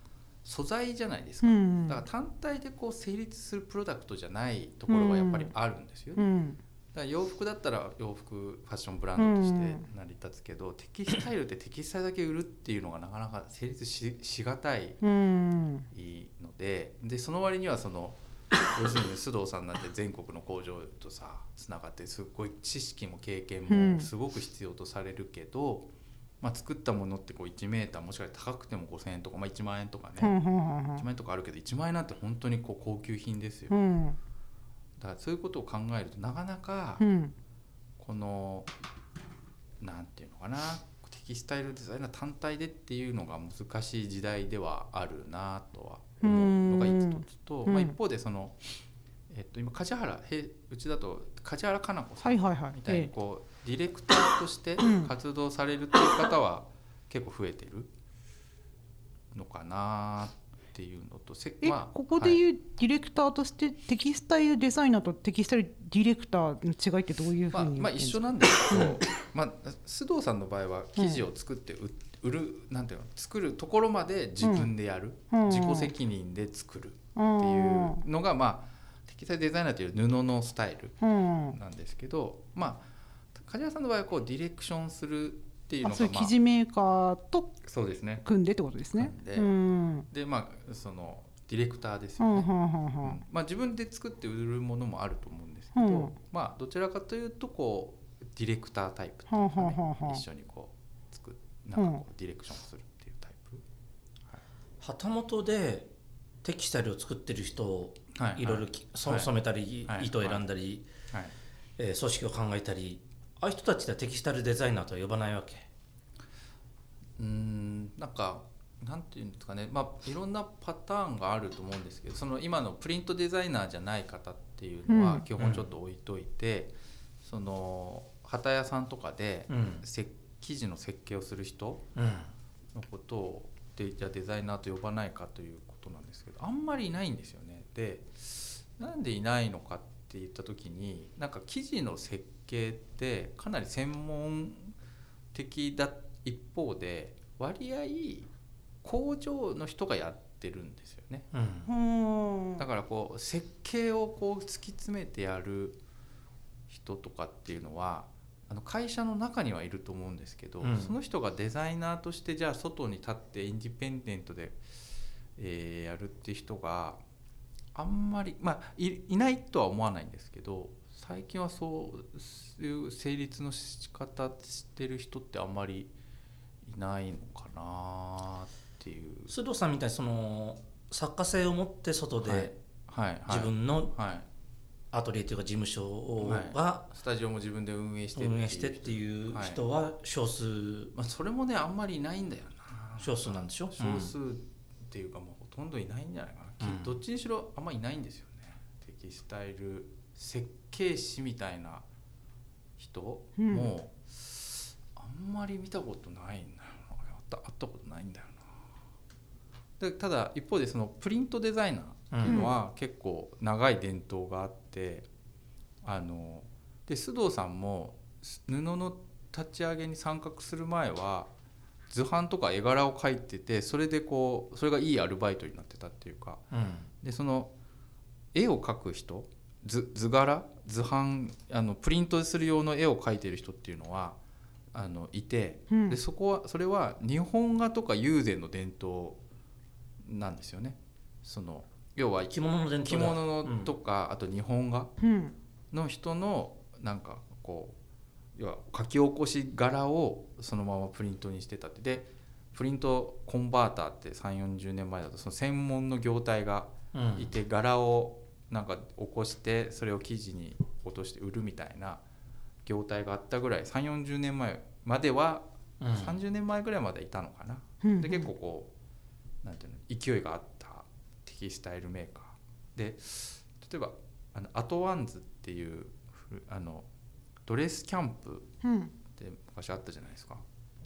素材じゃないですか、
うん
だから単体でこう成立するプロダクトじゃないところがやっぱりあるんですよ。ね。
うん。
だから洋服だったら洋服ファッションブランドとして成り立つけど、テキスタイルでテキスタイルだけ売るっていうのがなかなか成立ししがたい
うん。
のででその割にはその要するに須藤さんなんて全国の工場とさつながってすごい知識も経験
うん。
もすごく必要とされるけど、まあ、作ったものってこう1メーターもしかしたら高くても5,000円とか、まあ、1万円とかね、
うんうんうん
1万円とかあるけど1万円なんて本当にこう高級品ですよ。
うん。
だからそういうことを考えるとなかなか
うん。
このなんていうのかなテキスタイルデザイナー単体でっていうのが難しい時代ではあるなとは思うのが一つと、
うん。
まあ、一方でその、えっと、今梶原へうちだと梶原かな子さん
はいはいはい。
みたいに
え
こうディレクターとして
うん。
活動されるっていう方は結構増えてるのかなっていうのとせ
え
まあ
ここでいうディレクターとしてテキスタイルデザイナーとテキスタイルディレクターの違いってどういうふ
まあ、
うに
まあ一緒なんですけど、まあ、須藤さんの場合は記事を作って売売るなんていうの作るところまで自分でやる、
うん。
自己責任で作るって
うん
いうのが、まあ、テキスタイルデザイナーという布のスタイル
うん。
なんですけど、まあ、梶原さんの場合はこうディレクションするっていうのが、
あそういう
まあ
記事メーカーと
そうですね。
組んでってことですね。
で
うん。
でまあそのディレクターですよね、
うんうんうんう
うん。
ん
まあ、自分で作って売るものもあると思うんですけど、
うん。
まあどちらかというとこうディレクタータイプっていうか、
はあは
ね一緒にこう作っなんかこうディレクションするっていうタイプ、
旗本でテキスタイルを作ってる人を
はい
い。ろいろ染めたり、
はい。
糸を選んだり、
はい、
えー組織を考えたりああいう人たちはテキスタイルデザイナーとは呼ばないわけ？
うーんなんかなんていうんですかね。まあいろんなパターンがあると思うんですけどその今のプリントデザイナーじゃない方っていうの
うん。
は基本ちょっと置いといて、その旗屋さんとかで
うん。
せ生地の設計をする人
うん。
のことをでじゃあデザイナーと呼ばないかということなんですけどあんまりいないんですよね。でなんでいないのかって言った時になんか生地の設計ってかなり専門的だ一方で割合工場の人がやってるんですよね。
うん
うん
だからこう設計をこう突き詰めてやる人とかっていうのはあの会社の中にはいると思うんですけど、
うん
その人がデザイナーとしてじゃあ外に立ってインディペンデントで、えーやるって人があんまりまあいいないとは思わないんですけど最近はそういう成立の仕方してる人ってあんまりいないのかなっていう。
須藤さんみたいにその作家性を持って外
はい。
で
はい。はい。
自分の
はい。
アトリエというか事務所が
スタジオも自分で運営して
運営してっていう人は少数。
まあ、それもねあんまりいないんだよな。
少数なんでしょ？
少数っていうかもうほとんどいないんじゃないかな、き
うん。
どっちにしろあんまいないんですよね。テキスタイル設計士みたいな人
うん。
もあんまり見たことないんだよな。あった会ったことないんだよな。でただ一方でそのプリントデザイナーっていうのは結構長い伝統があって、あので須藤さんも布の立ち上げに参画する前は図版とか絵柄を描いててそれでこうそれがいいアルバイトになってたっていうか。
うん。
でその絵を描く人図図柄図版あのプリントする用の絵を描いてる人っていうのはあのいて
うん。
でそこはそれは日本画とか友禅の伝統なんですよね。その要は
着物の伝
着
統だ
物のとか、あと日本画
うん。
の人のなんかこう要は書き起こし柄をそのままプリントにしてたって。でプリントコンバーターって3 4 0年前だとその専門の業態が
うん。
いて柄をなんか起こしてそれを生地に落として売るみたいな業態があったぐらい3 4 0年前までは、
うん。
30年前ぐらいまでいたのかな。
うん
で結構こうなんていうの勢いがあったテキスタイルメーカー。で例えばあのアトワンズっていうふあのドレスキャンプ
うん。
って昔あったじゃないですか。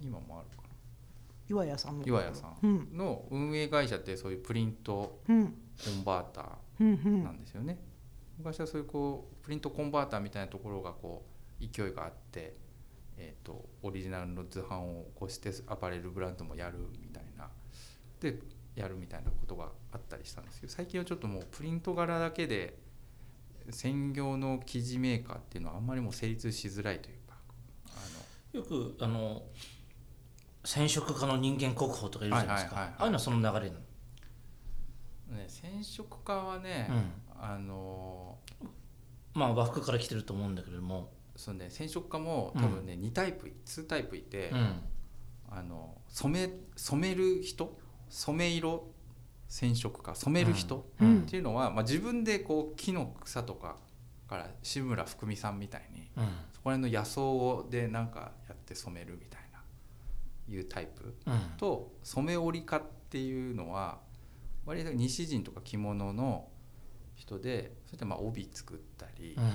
今もあるかな。
岩屋さんの。
岩屋さ
うん。
んの運営会社ってそういうプリント
うん。
コンバータ
うんう
ー
ん
なんですよね、昔はそういうこうプリントコンバーターみたいなところがこう勢いがあって、えー、とオリジナルの図版を起こしてアパレルブランドもやるみたいな。でやるみたいなことがあったりしたんですけど最近はちょっともうプリント柄だけで専業の生地メーカーっていうのはあんまりもう成立しづらいというか。あ
よくあの染色家の人間国宝とかいるじゃないですか、ああいうのはその流れなの、
の、ね、染色家はね、あの
まあ和服から来てると思うんだけれども、
そうね染色家も多分ね、2タイプ2タイプいて、
うん。
あの染め染める人？染め色？染色家？染める人、
うん。
っていうのは、まあ、自分でこう木の草とかから志村福美さんみたいに
うん。
そこら辺の野草でなんかやって染めるみたいないうタイプ
うん。
と染め織り家っていうのは割と西陣とか着物の人でそれでまあ帯作ったり
うん。
っ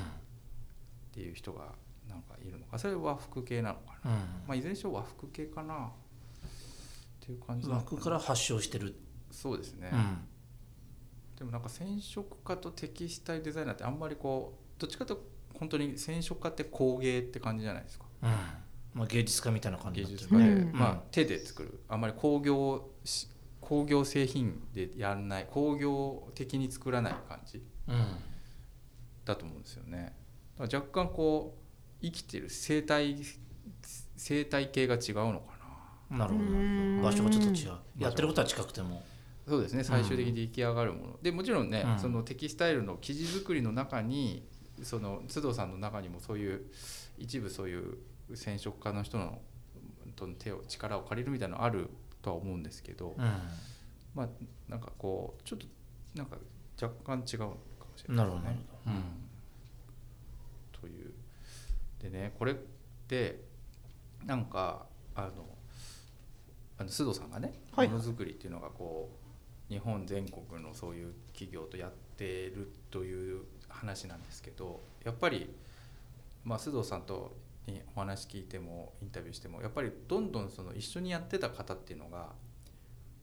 ていう人がなんかいるのかそれは和服系なのかな、
うん。
まあ、いずれにしろ和服系かな。っていう感じなのかな。
枠から発祥してる、
そうですね、
うん。
でもなんか染色家とテキスタイルデザイナーってあんまりこうどっちかというと本当に染色家って工芸って感じじゃないですか。
うん。まあ、芸術家みたいな感じ
芸術家で、
うん。
まあ、手で作る。あんまり工業し工業製品でやんない工業的に作らない感じ
うん。
だと思うんですよね。だから若干こう生きてる生態生態系が違うのかな。
なるほど。
うん。
場所がちょっと違う。やってることは近くても。
そうですね。最終的に出来上がるもの、でもちろんね、
うん。
そのテキスタイルの生地作りの中にその須藤さんの中にもそういう一部そういう染色家の人のとの手を力を借りるみたいなのあるとは思うんですけど、
う
まあなんかこうちょっとなんか若干違うのかもしれない
んなるほどなるほど。
うん。という。でねこれってなんかあのあの須藤さんがね
はい。
ものづくりっていうのがこう日本全国のそういう企業とやってるという話なんですけどやっぱり、まあ、須藤さんとにお話聞いてもインタビューしてもやっぱりどんどんその一緒にやってた方っていうのが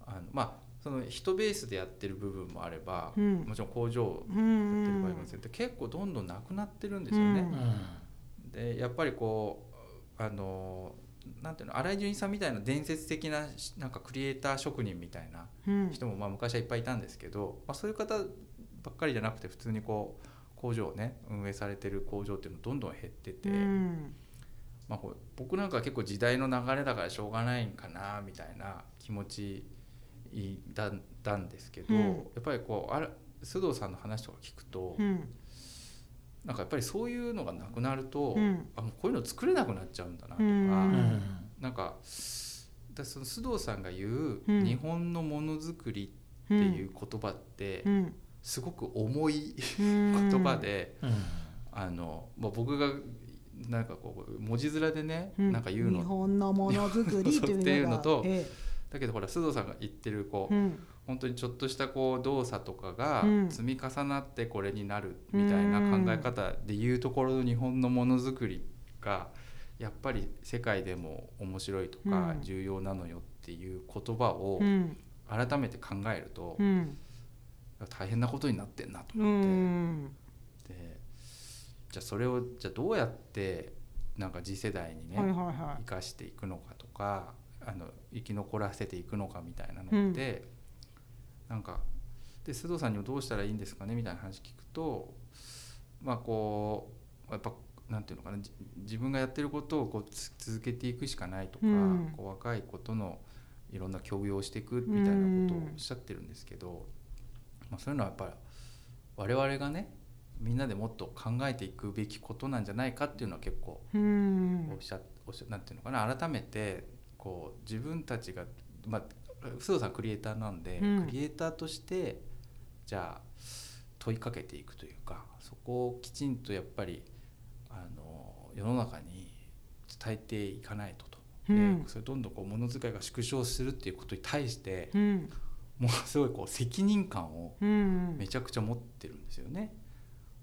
あのまあその人ベースでやってる部分もあれば、
うん。
もちろん工場
う
やってる場合
ん
もありますけど結構どんどんなくなってるんですよね。
うん
でやっぱりこうあのなんていうの荒井純一さんみたいな伝説的ななんかクリエイター職人みたいな
うん。
人もまあ昔はいっぱいいたんですけど、まあ、そういう方ばっかりじゃなくて普通にこう工場をね運営されてる工場っていうのどんどん減ってて、
うん
まあ、僕なんかは結構時代の流れだからしょうがないんかなみたいな気持ちだだんですけど、
うん。
やっぱりこうあら須藤さんの話とか聞くと、
うん。
なんかやっぱりそういうのがなくなると、
うん。
あもうこういうの作れなくなっちゃうんだなとか、
うん。
うん
なんかだその須藤さんが言う、
うん。
日本のものづくり
う
っていう言葉って、
うん。
すごく重い
うん。[LAUGHS]
言葉で、
うん。
あのまあ、僕がなんかこう文字面でね、
うん。
なんか言う
日
の
本のものづくり
っていうのと
え
だけどほら須藤さんが言ってるこう、
えうん。
本当にちょっとしたこう動作とかが
うん。
積み重なってこれになるみたいな考え方でいうところの日本のものづくりがやっぱり世界でも面白いとか
うん。
重要なのよっていう言葉を
うん。
改めて考えると
うん。
大変なことになってんなと
う
思って。
ん
でじゃあそれをじゃあどうやってなんか次世代にね、
はいはいは
生かしていくのかとかあの生き残らせていくのかみたいなのって、なんかで須藤さんにもどうしたらいいんですかねみたいな話聞くとまあこうやっぱなんていうのかなじ自分がやってることをこうつ続けていくしかないとか、
うん。
こう若い子とのいろんな協業をしていくみたいなことをおっしゃってるんですけど、まあ、そういうのはやっぱり我々がねみんなでもっと考えていくべきことなんじゃないかっていうのは結構おっしゃおっしゃなんていうのかな改めてこう自分たちがまあ須藤さんクリエイターなんで、
うん。
クリエイターとしてじゃあ問いかけていくというかそこをきちんとやっぱりあの世の中に伝えていかないとと。
うん。
でそれどんどんこうものづかいが縮小するっていうことに対して
うん。
ものすごいこう責任感を
うん。
めちゃくちゃ持ってるんですよね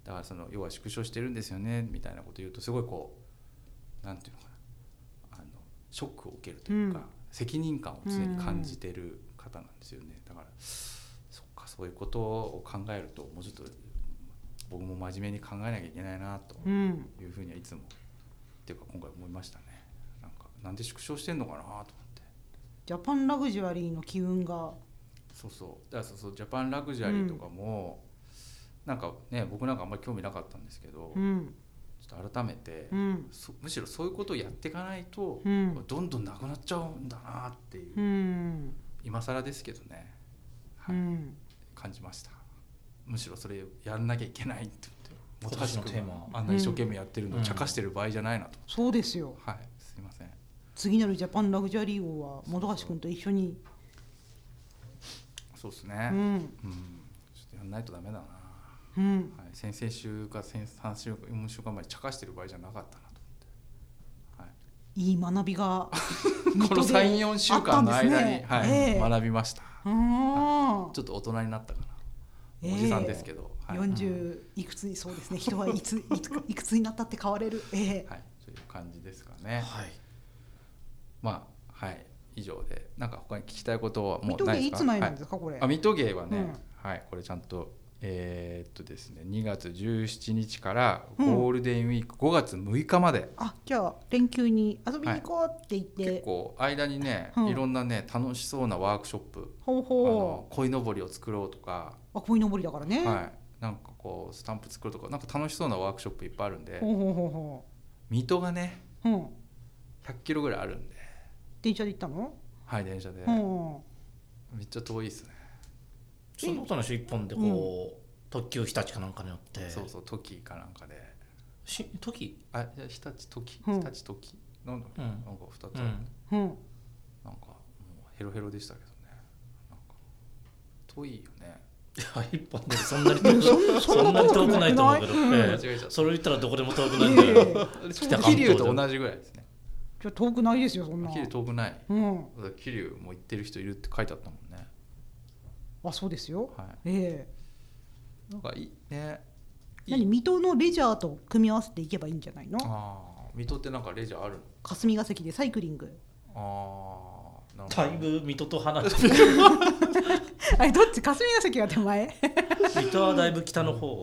だからその要は縮小してるんですよねみたいなこと言うとすごいこうなんていうのかなあのショックを受けるというか、
うん。
責任感を常に感じてる方なんですよね。だからそっかそういうことを考えるともうちょっと僕も真面目に考えなきゃいけないなと
うん
いうふうにはいつもっていうか今回思いましたね。なんかなんで縮小してんのかなと思って。
ジャパンラグジュアリーの機運が。
そうそう。だからそうそう。ジャパンラグジュアリーとかも、なんかね僕なんかあんまり興味なかったんですけど、
うん。
ちょっと改めて、
うん。
そむしろそういうことをやっていかないと、
うん。
どんどんなくなっちゃうんだなっていう、
うん。
今更ですけどね、はい。
うん。
感じました。むしろそれやんなきゃいけないって言って
今年のテーマ
あんな一生懸命やってるのを茶化してる場合じゃないなと、
そうですよ。
はい。すいません。
次なるジャパンラグジュアリー号は本橋君と一緒に。
そうですね。
うん。
うん、ちょっとやんないとダメだな
うん。
はい、先々週か先3週4週間前に茶化してる場合じゃなかったなと
い。い学びが [LAUGHS]
この34週間の間に、はい。
ええ。
学びました。
うん
ちょっと大人になったかな、おじさんですけど、はい。
四十いくつにそうですね。人はいつ [LAUGHS] いくつになったって変われる。ええ。
はい、という感じですかね。
はい。
まあはい。以上で。なんか他に聞きたいことはも
水戸
うないですか？
芸いつ前なん
はい
ですか？これ。
あ水戸芸はね、
うん。
はい。これちゃんとえーっとですね2月17日から
うん。
ゴールデンウィーク5月6日まで、
あじゃあ連休に遊びに行こうって言って、
結構間にね、
うん。
いろんなね楽しそうなワークショップ
ほう
あの
ほ
鯉のぼりを作ろうとか、
うあ鯉のぼりだからね、
はい、なんかこうスタンプ作るとかなんか楽しそうなワークショップいっぱいあるんで。
ほうほうほうほ
水戸がね
ううん。
100キロぐらいあるんで、
電車で行ったの、
はい、電車で、
うん
めっちゃ遠いですね、
その話一本でこう、特急日立かなんかによって。
そうそうトキかなんかで。
し時？
あいや日立ト日立トキなん。なんか2つ
うん。
うん。
なんかもうヘロヘロでしたけどね。なんか遠いよね。
いや一本でそんなに遠く [LAUGHS] そんなに遠くないと思うけど、
うん。
ええ。それ言ったらどこでも遠くないんだ
え
よ、
え
北関東
桐生と同じぐらいですね。
じゃあ遠くないですよそんな。
桐生遠くない。
うん。
桐生も行ってる人いるって書いてあったもんね
あそうですよ。
はい。
ええ。
なんかいいね。いい。
何水戸のレジャーと組み合わせていけばいいんじゃないの？
ああ水戸ってなんかレジャーあるの？
霞ヶ関でサイクリング。
ああ
だいぶ水戸と離れてる [LAUGHS]
あれどっち？霞ヶ関が手前？
水戸はだいぶ北の方、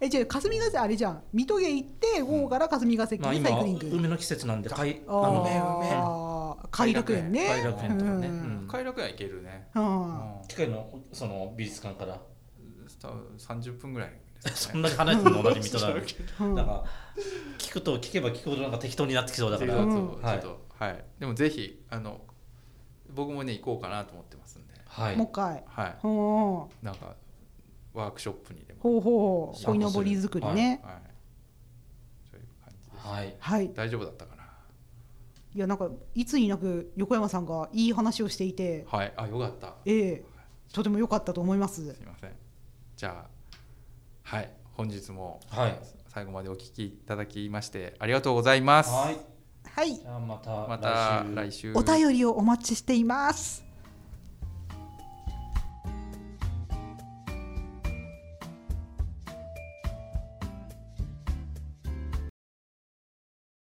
えじゃあ霞ヶ関あれじゃん。水戸へ行って午後から霞ヶ関
まあ今
でサイクリング、
梅の季節なんで海
あ
あの
ー偕楽園ね。
偕楽園とかね、
う
うん。ん
偕楽園行けるね、
う
うん。
ん
近いのその美術館から？
多分30分ぐらいです [LAUGHS]
そんなに離れてるの？同じ水戸なのに
うん。
なんか聞くと聞けば聞くほどなんか適当になってきそうだから、はい。
はい。でもぜひあの僕もね行こうかなと思ってますんで。
はい。
もう一回。
はい。なんかワークショップにでも。
ほうほう鯉のぼり作りね。
はい。
はい。
大丈夫だったかな？い
やなんかいつになく横山さんがいい話をしていて
はい。あよかった。
ええとても良かったと思います。
すいません。じゃあはい。本日も
はい。
最後までお聞きいただきましてありがとうございます。
はい。
はい。
じゃあまた
また
来週。
来週。
お便りをお待ちしています